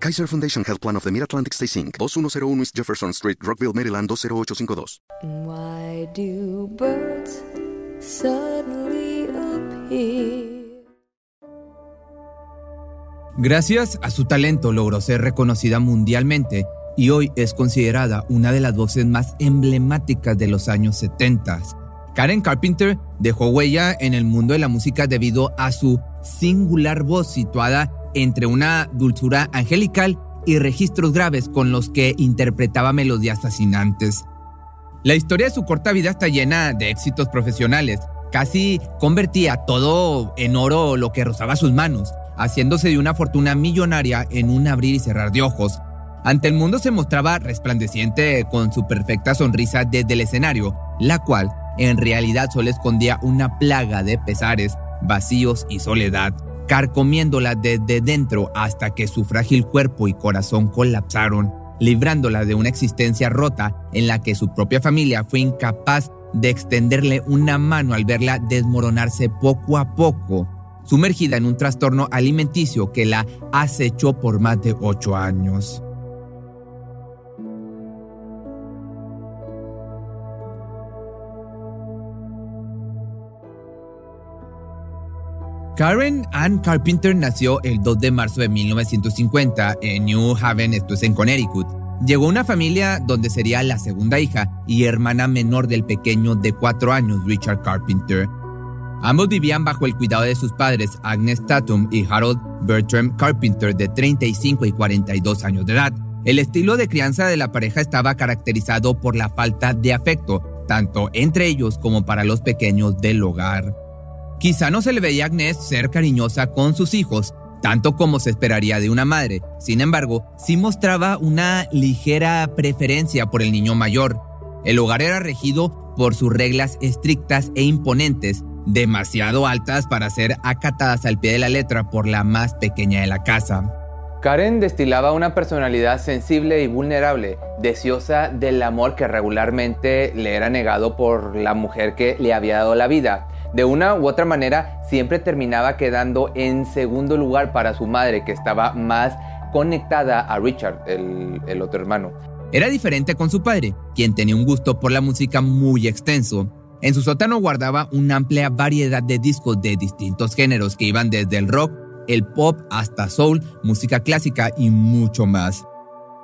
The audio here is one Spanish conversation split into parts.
Kaiser Foundation Health Plan of the Mid-Atlantic Stay Inc., 2101 East Jefferson Street, Rockville, Maryland 20852. Why do birds suddenly appear? Gracias a su talento logró ser reconocida mundialmente y hoy es considerada una de las voces más emblemáticas de los años 70. Karen Carpenter dejó huella en el mundo de la música debido a su singular voz situada entre una dulzura angelical y registros graves con los que interpretaba melodías fascinantes. La historia de su corta vida está llena de éxitos profesionales. Casi convertía todo en oro lo que rozaba sus manos, haciéndose de una fortuna millonaria en un abrir y cerrar de ojos. Ante el mundo se mostraba resplandeciente con su perfecta sonrisa desde el escenario, la cual en realidad solo escondía una plaga de pesares, vacíos y soledad, carcomiéndola desde dentro hasta que su frágil cuerpo y corazón colapsaron, librándola de una existencia rota en la que su propia familia fue incapaz de extenderle una mano al verla desmoronarse poco a poco, sumergida en un trastorno alimenticio que la acechó por más de ocho años. Karen Ann Carpenter nació el 2 de marzo de 1950 en New Haven, esto es en Connecticut. Llegó a una familia donde sería la segunda hija y hermana menor del pequeño de cuatro años, Richard Carpenter. Ambos vivían bajo el cuidado de sus padres, Agnes Tatum y Harold Bertram Carpenter, de 35 y 42 años de edad. El estilo de crianza de la pareja estaba caracterizado por la falta de afecto, tanto entre ellos como para los pequeños del hogar. Quizá no se le veía a Agnes ser cariñosa con sus hijos, tanto como se esperaría de una madre. Sin embargo, sí mostraba una ligera preferencia por el niño mayor. El hogar era regido por sus reglas estrictas e imponentes, demasiado altas para ser acatadas al pie de la letra por la más pequeña de la casa. Karen destilaba una personalidad sensible y vulnerable, deseosa del amor que regularmente le era negado por la mujer que le había dado la vida de una u otra manera siempre terminaba quedando en segundo lugar para su madre, que estaba más conectada a Richard, el, otro hermano. Era diferente con su padre, quien tenía un gusto por la música muy extenso. En su sótano guardaba una amplia variedad de discos de distintos géneros que iban desde el rock, el pop hasta soul, música clásica y mucho más.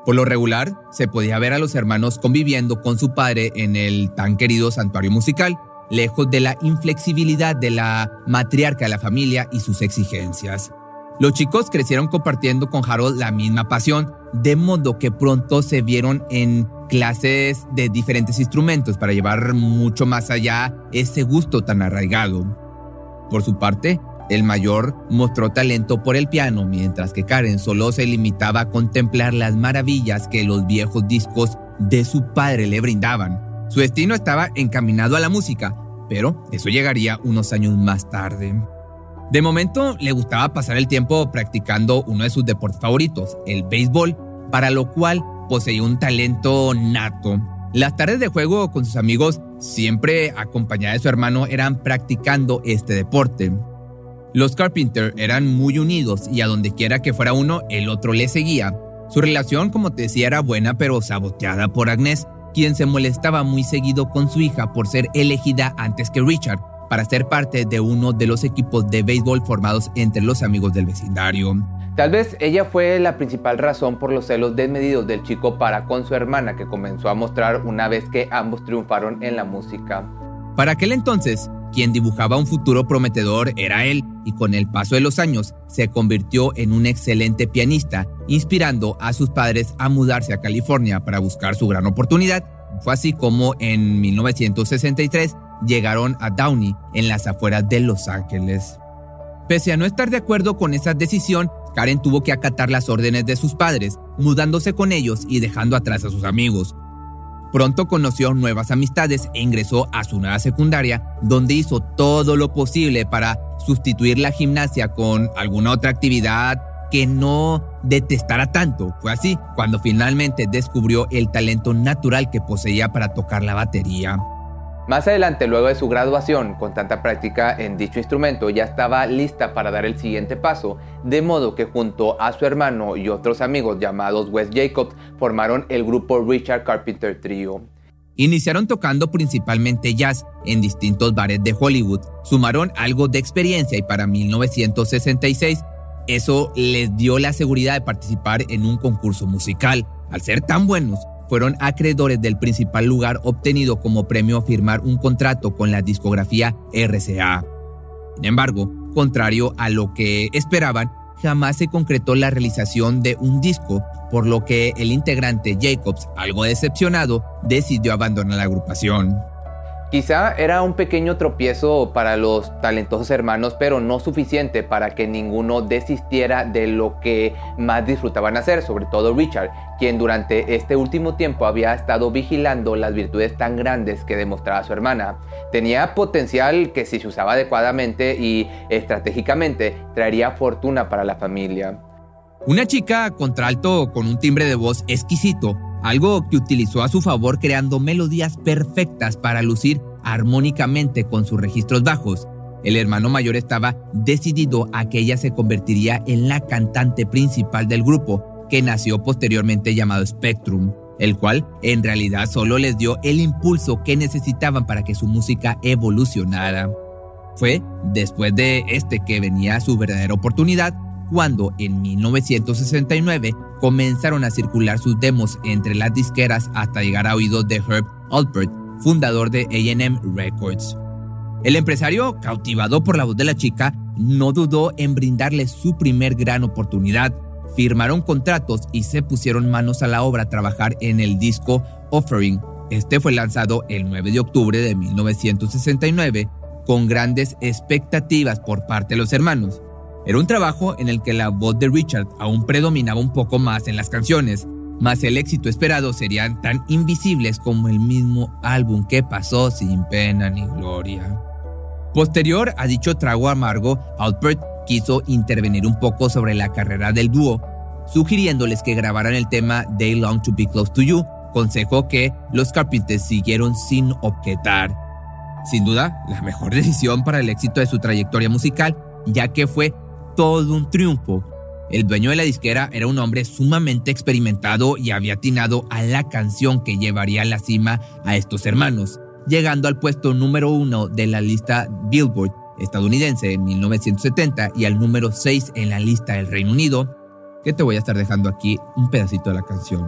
Por lo regular, se podía ver a los hermanos conviviendo con su padre en el tan querido santuario musical, lejos de la inflexibilidad de la matriarca de la familia y sus exigencias. Los chicos crecieron compartiendo con Harold la misma pasión, de modo que pronto se vieron en clases de diferentes instrumentos para llevar mucho más allá ese gusto tan arraigado. Por su parte, el mayor mostró talento por el piano, mientras que Karen solo se limitaba a contemplar las maravillas que los viejos discos de su padre le brindaban. Su destino estaba encaminado a la música, pero eso llegaría unos años más tarde. De momento le gustaba pasar el tiempo practicando uno de sus deportes favoritos, el béisbol, para lo cual poseía un talento nato. Las tardes de juego con sus amigos, siempre acompañada de su hermano, eran practicando este deporte. Los Carpenter eran muy unidos y a donde quiera que fuera uno, el otro le seguía. Su relación, como te decía, era buena pero saboteada por Agnes, quien se molestaba muy seguido con su hija por ser elegida antes que Richard para ser parte de uno de los equipos de béisbol formados entre los amigos del vecindario. Tal vez ella fue la principal razón por los celos desmedidos del chico para con su hermana que comenzó a mostrar una vez que ambos triunfaron en la música. Para aquel entonces, quien dibujaba un futuro prometedor era él, y con el paso de los años se convirtió en un excelente pianista, inspirando a sus padres a mudarse a California para buscar su gran oportunidad. Fue así como en 1963 llegaron a Downey, en las afueras de Los Ángeles. Pese a no estar de acuerdo con esa decisión, Karen tuvo que acatar las órdenes de sus padres, mudándose con ellos y dejando atrás a sus amigos. Pronto conoció nuevas amistades e ingresó a su nueva secundaria, donde hizo todo lo posible para sustituir la gimnasia con alguna otra actividad que no detestara tanto. Fue así cuando finalmente descubrió el talento natural que poseía para tocar la batería. Más adelante, luego de su graduación, con tanta práctica en dicho instrumento, ya estaba lista para dar el siguiente paso, de modo que junto a su hermano y otros amigos llamados Wes Jacobs, formaron el grupo Richard Carpenter Trio. Iniciaron tocando principalmente jazz en distintos bares de Hollywood, sumaron algo de experiencia y para 1966 eso les dio la seguridad de participar en un concurso musical. Al ser tan buenos, fueron acreedores del principal lugar obtenido como premio a firmar un contrato con la discografía RCA. Sin embargo, contrario a lo que esperaban, jamás se concretó la realización de un disco, por lo que el integrante Jacobs, algo decepcionado, decidió abandonar la agrupación. Quizá era un pequeño tropiezo para los talentosos hermanos, pero no suficiente para que ninguno desistiera de lo que más disfrutaban hacer, sobre todo Richard, quien durante este último tiempo había estado vigilando las virtudes tan grandes que demostraba su hermana. Tenía potencial que si se usaba adecuadamente y estratégicamente traería fortuna para la familia. Una chica contralto con un timbre de voz exquisito algo que utilizó a su favor creando melodías perfectas para lucir armónicamente con sus registros bajos. El hermano mayor estaba decidido a que ella se convertiría en la cantante principal del grupo, que nació posteriormente llamado Spectrum, el cual en realidad solo les dio el impulso que necesitaban para que su música evolucionara. Fue después de este que venía su verdadera oportunidad, cuando en 1969 comenzaron a circular sus demos entre las disqueras hasta llegar a oídos de Herb Alpert, fundador de AM Records. El empresario, cautivado por la voz de la chica, no dudó en brindarle su primer gran oportunidad. Firmaron contratos y se pusieron manos a la obra a trabajar en el disco Offering. Este fue lanzado el 9 de octubre de 1969 con grandes expectativas por parte de los hermanos. Era un trabajo en el que la voz de Richard aún predominaba un poco más en las canciones, mas el éxito esperado serían tan invisibles como el mismo álbum que pasó sin pena ni gloria. Posterior a dicho trago amargo, Albert quiso intervenir un poco sobre la carrera del dúo, sugiriéndoles que grabaran el tema They Long to Be Close to You, consejo que los Carpenters siguieron sin objetar. Sin duda, la mejor decisión para el éxito de su trayectoria musical, ya que fue todo un triunfo. El dueño de la disquera era un hombre sumamente experimentado y había atinado a la canción que llevaría a la cima a estos hermanos, llegando al puesto número uno de la lista Billboard estadounidense en 1970 y al número 6 en la lista del Reino Unido, que te voy a estar dejando aquí un pedacito de la canción.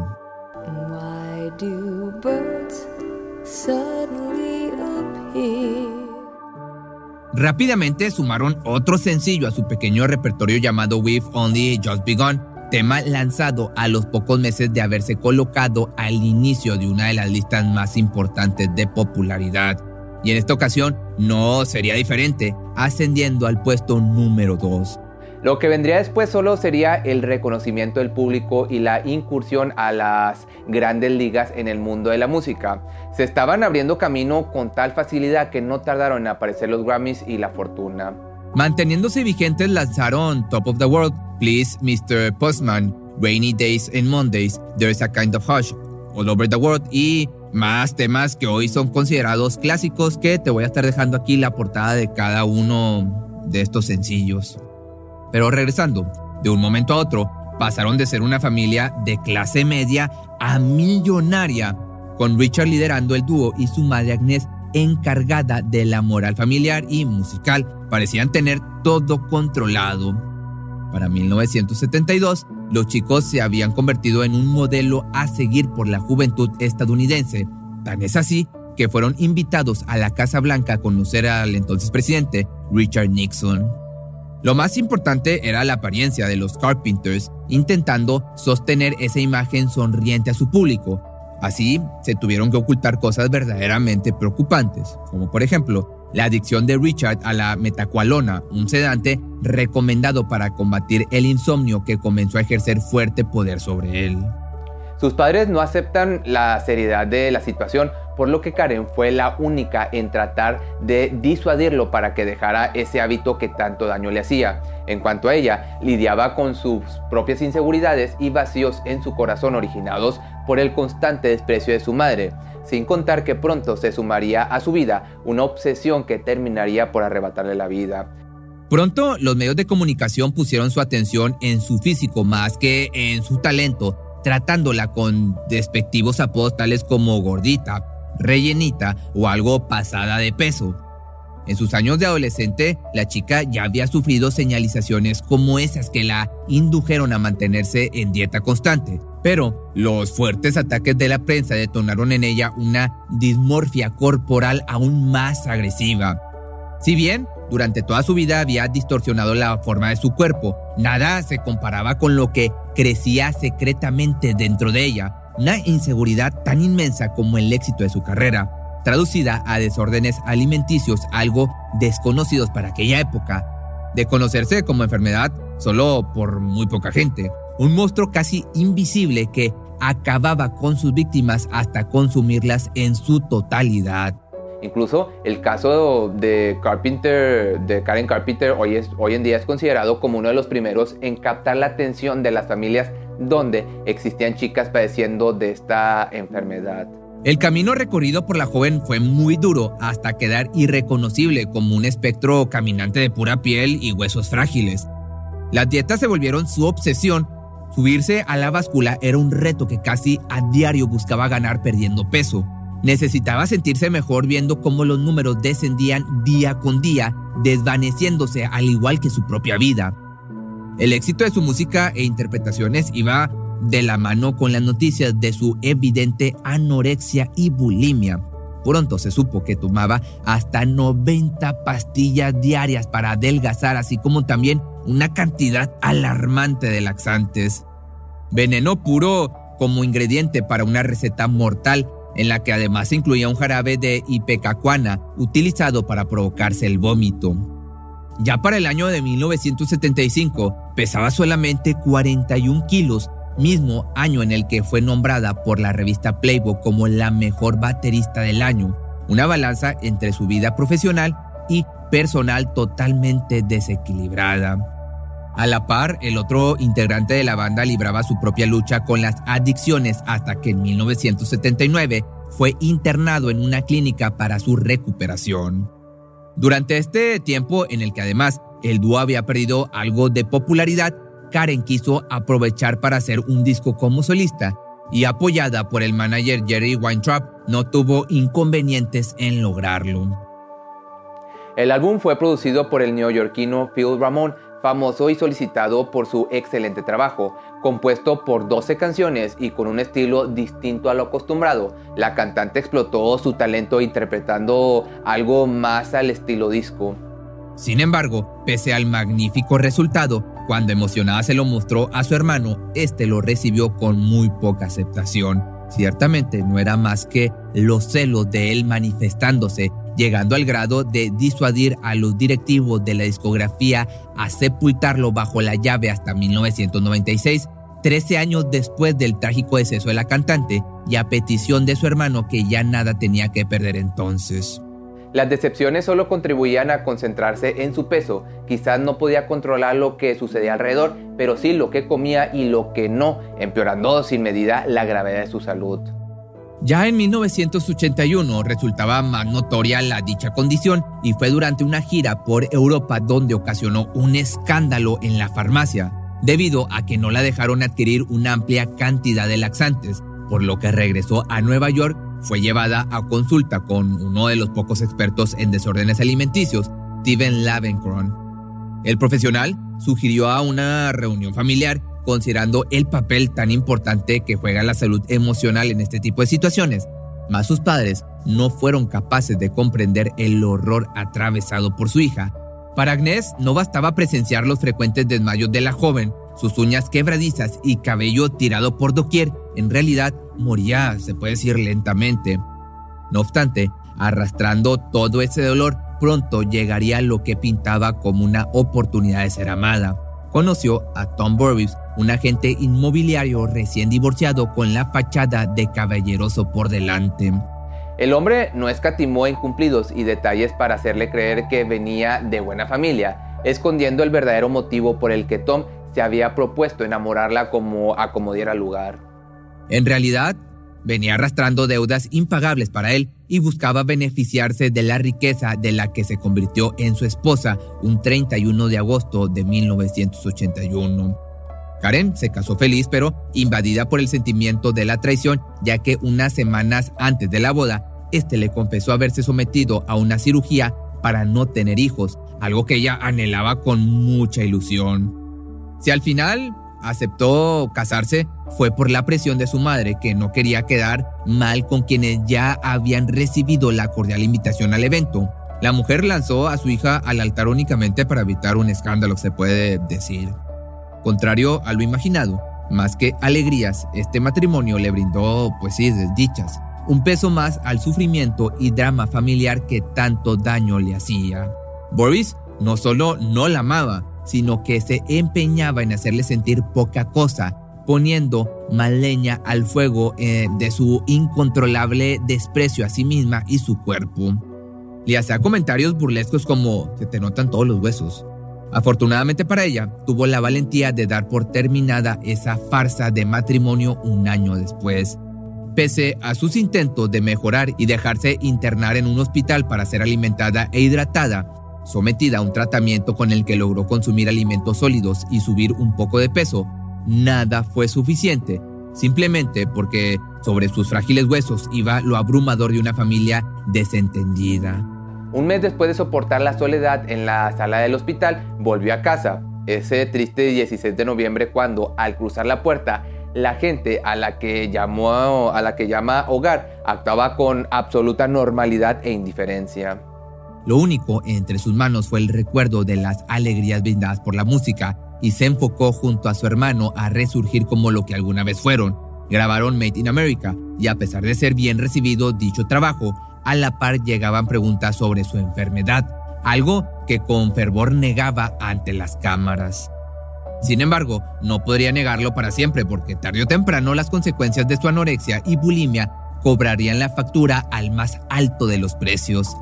Rápidamente sumaron otro sencillo a su pequeño repertorio llamado We've Only Just Begun, tema lanzado a los pocos meses de haberse colocado al inicio de una de las listas más importantes de popularidad. Y en esta ocasión no sería diferente, ascendiendo al puesto número 2. Lo que vendría después solo sería el reconocimiento del público y la incursión a las grandes ligas en el mundo de la música. Se estaban abriendo camino con tal facilidad que no tardaron en aparecer los Grammys y la fortuna. Manteniéndose vigentes lanzaron Top of the World, Please Mr. Postman, Rainy Days and Mondays, There's a Kind of Hush, All Over the World y más temas que hoy son considerados clásicos que te voy a estar dejando aquí la portada de cada uno de estos sencillos. Pero regresando, de un momento a otro, pasaron de ser una familia de clase media a millonaria, con Richard liderando el dúo y su madre Agnes encargada de la moral familiar y musical. Parecían tener todo controlado. Para 1972, los chicos se habían convertido en un modelo a seguir por la juventud estadounidense. Tan es así que fueron invitados a la Casa Blanca a conocer al entonces presidente Richard Nixon. Lo más importante era la apariencia de los Carpenters, intentando sostener esa imagen sonriente a su público. Así, se tuvieron que ocultar cosas verdaderamente preocupantes, como por ejemplo, la adicción de Richard a la metacualona, un sedante recomendado para combatir el insomnio que comenzó a ejercer fuerte poder sobre él. Sus padres no aceptan la seriedad de la situación, por lo que Karen fue la única en tratar de disuadirlo para que dejara ese hábito que tanto daño le hacía. En cuanto a ella, lidiaba con sus propias inseguridades y vacíos en su corazón originados por el constante desprecio de su madre, sin contar que pronto se sumaría a su vida una obsesión que terminaría por arrebatarle la vida. Pronto los medios de comunicación pusieron su atención en su físico más que en su talento, tratándola con despectivos apodos tales como gordita, rellenita o algo pasada de peso. En sus años de adolescente, la chica ya había sufrido señalizaciones como esas que la indujeron a mantenerse en dieta constante, pero los fuertes ataques de la prensa detonaron en ella una dismorfia corporal aún más agresiva. Si bien durante toda su vida había distorsionado la forma de su cuerpo, nada se comparaba con lo que crecía secretamente dentro de ella, una inseguridad tan inmensa como el éxito de su carrera, traducida a desórdenes alimenticios algo desconocidos para aquella época, de conocerse como enfermedad solo por muy poca gente, un monstruo casi invisible que acababa con sus víctimas hasta consumirlas en su totalidad. Incluso el caso de Carpenter, de Karen Carpenter, hoy, hoy en día es considerado como uno de los primeros en captar la atención de las familias donde existían chicas padeciendo de esta enfermedad. El camino recorrido por la joven fue muy duro hasta quedar irreconocible como un espectro caminante de pura piel y huesos frágiles. Las dietas se volvieron su obsesión. Subirse a la báscula era un reto que casi a diario buscaba ganar perdiendo peso. Necesitaba sentirse mejor viendo cómo los números descendían día con día, desvaneciéndose al igual que su propia vida. El éxito de su música e interpretaciones iba de la mano con las noticias de su evidente anorexia y bulimia. Pronto se supo que tomaba hasta 90 pastillas diarias para adelgazar, así como también una cantidad alarmante de laxantes. Veneno puro como ingrediente para una receta mortal en la que además incluía un jarabe de ipecacuana utilizado para provocarse el vómito. Ya para el año de 1975 pesaba solamente 41 kilos, mismo año en el que fue nombrada por la revista Playboy como la mejor baterista del año, una balanza entre su vida profesional y personal totalmente desequilibrada. A la par, el otro integrante de la banda libraba su propia lucha con las adicciones hasta que en 1979 fue internado en una clínica para su recuperación. Durante este tiempo en el que además el dúo había perdido algo de popularidad, Karen quiso aprovechar para hacer un disco como solista y apoyada por el manager Jerry Weintraub, no tuvo inconvenientes en lograrlo. El álbum fue producido por el neoyorquino Phil Ramón, famoso y solicitado por su excelente trabajo, compuesto por 12 canciones y con un estilo distinto a lo acostumbrado. La cantante explotó su talento interpretando algo más al estilo disco. Sin embargo, pese al magnífico resultado, cuando emocionada se lo mostró a su hermano, este lo recibió con muy poca aceptación. Ciertamente no era más que los celos de él manifestándose, llegando al grado de disuadir a los directivos de la discografía a sepultarlo bajo la llave hasta 1996, 13 años después del trágico deceso de la cantante y a petición de su hermano que ya nada tenía que perder entonces. Las decepciones solo contribuían a concentrarse en su peso. Quizás no podía controlar lo que sucedía alrededor, pero sí lo que comía y lo que no, empeorando sin medida la gravedad de su salud. Ya en 1981 resultaba más notoria la dicha condición y fue durante una gira por Europa donde ocasionó un escándalo en la farmacia, debido a que no la dejaron adquirir una amplia cantidad de laxantes, por lo que regresó a Nueva York fue llevada a consulta con uno de los pocos expertos en desórdenes alimenticios, Steven Lavencron. El profesional sugirió a una reunión familiar considerando el papel tan importante que juega la salud emocional en este tipo de situaciones. Mas sus padres no fueron capaces de comprender el horror atravesado por su hija. Para Agnes no bastaba presenciar los frecuentes desmayos de la joven, sus uñas quebradizas y cabello tirado por doquier, en realidad moría, se puede decir, lentamente. No obstante, arrastrando todo ese dolor, pronto llegaría lo que pintaba como una oportunidad de ser amada. Conoció a Tom Burbis, un agente inmobiliario recién divorciado con la fachada de caballeroso por delante. El hombre no escatimó en cumplidos y detalles para hacerle creer que venía de buena familia, escondiendo el verdadero motivo por el que Tom se había propuesto enamorarla como acomodiera lugar. En realidad, venía arrastrando deudas impagables para él y buscaba beneficiarse de la riqueza de la que se convirtió en su esposa un 31 de agosto de 1981. Karen se casó feliz pero invadida por el sentimiento de la traición, ya que unas semanas antes de la boda, este le confesó haberse sometido a una cirugía para no tener hijos, algo que ella anhelaba con mucha ilusión. Si al final aceptó casarse, fue por la presión de su madre, que no quería quedar mal con quienes ya habían recibido la cordial invitación al evento. La mujer lanzó a su hija al altar únicamente para evitar un escándalo, se puede decir. Contrario a lo imaginado, más que alegrías, este matrimonio le brindó, pues sí, desdichas, un peso más al sufrimiento y drama familiar que tanto daño le hacía. Boris no solo no la amaba, sino que se empeñaba en hacerle sentir poca cosa, poniendo más leña al fuego eh, de su incontrolable desprecio a sí misma y su cuerpo. Le hacía comentarios burlescos como, se te notan todos los huesos, Afortunadamente para ella, tuvo la valentía de dar por terminada esa farsa de matrimonio un año después. Pese a sus intentos de mejorar y dejarse internar en un hospital para ser alimentada e hidratada, sometida a un tratamiento con el que logró consumir alimentos sólidos y subir un poco de peso, nada fue suficiente, simplemente porque sobre sus frágiles huesos iba lo abrumador de una familia desentendida. Un mes después de soportar la soledad en la sala del hospital, volvió a casa. Ese triste 16 de noviembre cuando, al cruzar la puerta, la gente a la que llamó a la que llama hogar actuaba con absoluta normalidad e indiferencia. Lo único entre sus manos fue el recuerdo de las alegrías brindadas por la música y se enfocó junto a su hermano a resurgir como lo que alguna vez fueron. Grabaron Made in America y a pesar de ser bien recibido dicho trabajo, a la par llegaban preguntas sobre su enfermedad, algo que con fervor negaba ante las cámaras. Sin embargo, no podría negarlo para siempre porque tarde o temprano las consecuencias de su anorexia y bulimia cobrarían la factura al más alto de los precios.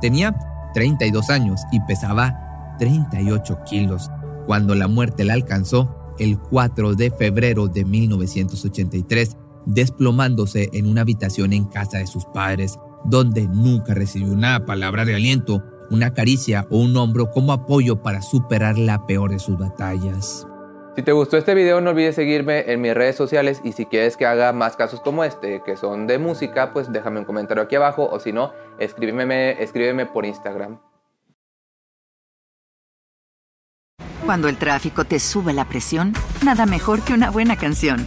Tenía 32 años y pesaba 38 kilos cuando la muerte la alcanzó el 4 de febrero de 1983, desplomándose en una habitación en casa de sus padres, donde nunca recibió una palabra de aliento, una caricia o un hombro como apoyo para superar la peor de sus batallas. Si te gustó este video no olvides seguirme en mis redes sociales y si quieres que haga más casos como este, que son de música, pues déjame un comentario aquí abajo o si no, escríbeme, escríbeme por Instagram. Cuando el tráfico te sube la presión, nada mejor que una buena canción.